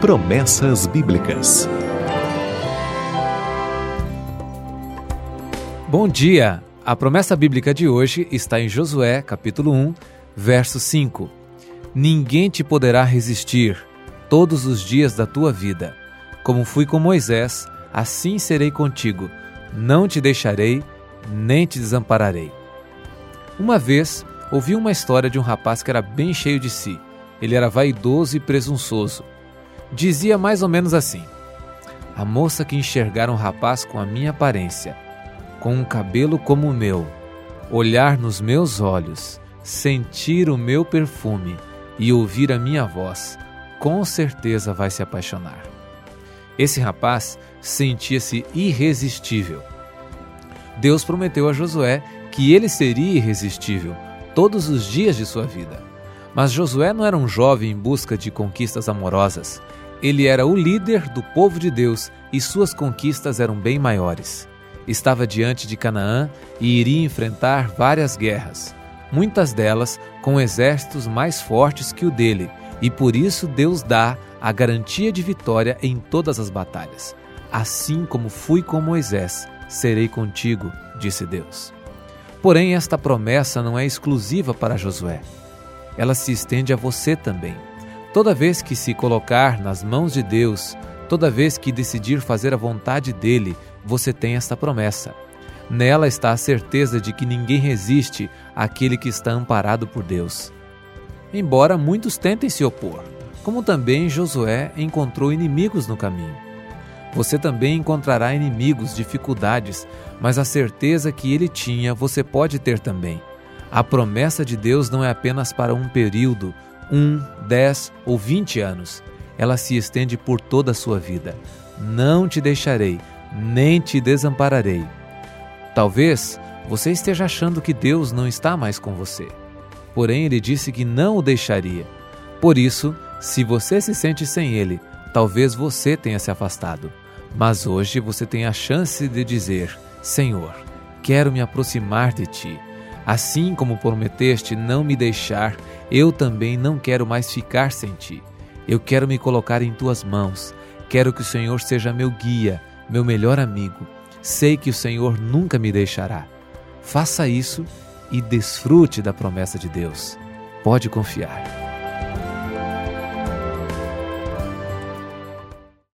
Promessas Bíblicas. Bom dia! A promessa bíblica de hoje está em Josué, capítulo 1, verso 5. Ninguém te poderá resistir todos os dias da tua vida. Como fui com Moisés, assim serei contigo. Não te deixarei, nem te desampararei. Uma vez, ouvi uma história de um rapaz que era bem cheio de si. Ele era vaidoso e presunçoso. Dizia mais ou menos assim: A moça que enxergar um rapaz com a minha aparência, com um cabelo como o meu, olhar nos meus olhos, sentir o meu perfume e ouvir a minha voz, com certeza vai se apaixonar. Esse rapaz sentia-se irresistível. Deus prometeu a Josué que ele seria irresistível todos os dias de sua vida. Mas Josué não era um jovem em busca de conquistas amorosas. Ele era o líder do povo de Deus e suas conquistas eram bem maiores. Estava diante de Canaã e iria enfrentar várias guerras, muitas delas com exércitos mais fortes que o dele, e por isso Deus dá a garantia de vitória em todas as batalhas. Assim como fui com Moisés, serei contigo, disse Deus. Porém, esta promessa não é exclusiva para Josué. Ela se estende a você também. Toda vez que se colocar nas mãos de Deus, toda vez que decidir fazer a vontade dele, você tem esta promessa. Nela está a certeza de que ninguém resiste àquele que está amparado por Deus embora muitos tentem se opor, como também Josué encontrou inimigos no caminho. Você também encontrará inimigos, dificuldades, mas a certeza que ele tinha você pode ter também. A promessa de Deus não é apenas para um período, um, dez ou vinte anos. Ela se estende por toda a sua vida. Não te deixarei, nem te desampararei. Talvez você esteja achando que Deus não está mais com você porém ele disse que não o deixaria. Por isso, se você se sente sem ele, talvez você tenha se afastado. Mas hoje você tem a chance de dizer: Senhor, quero me aproximar de ti. Assim como prometeste não me deixar, eu também não quero mais ficar sem ti. Eu quero me colocar em tuas mãos. Quero que o Senhor seja meu guia, meu melhor amigo. Sei que o Senhor nunca me deixará. Faça isso e desfrute da promessa de Deus. Pode confiar.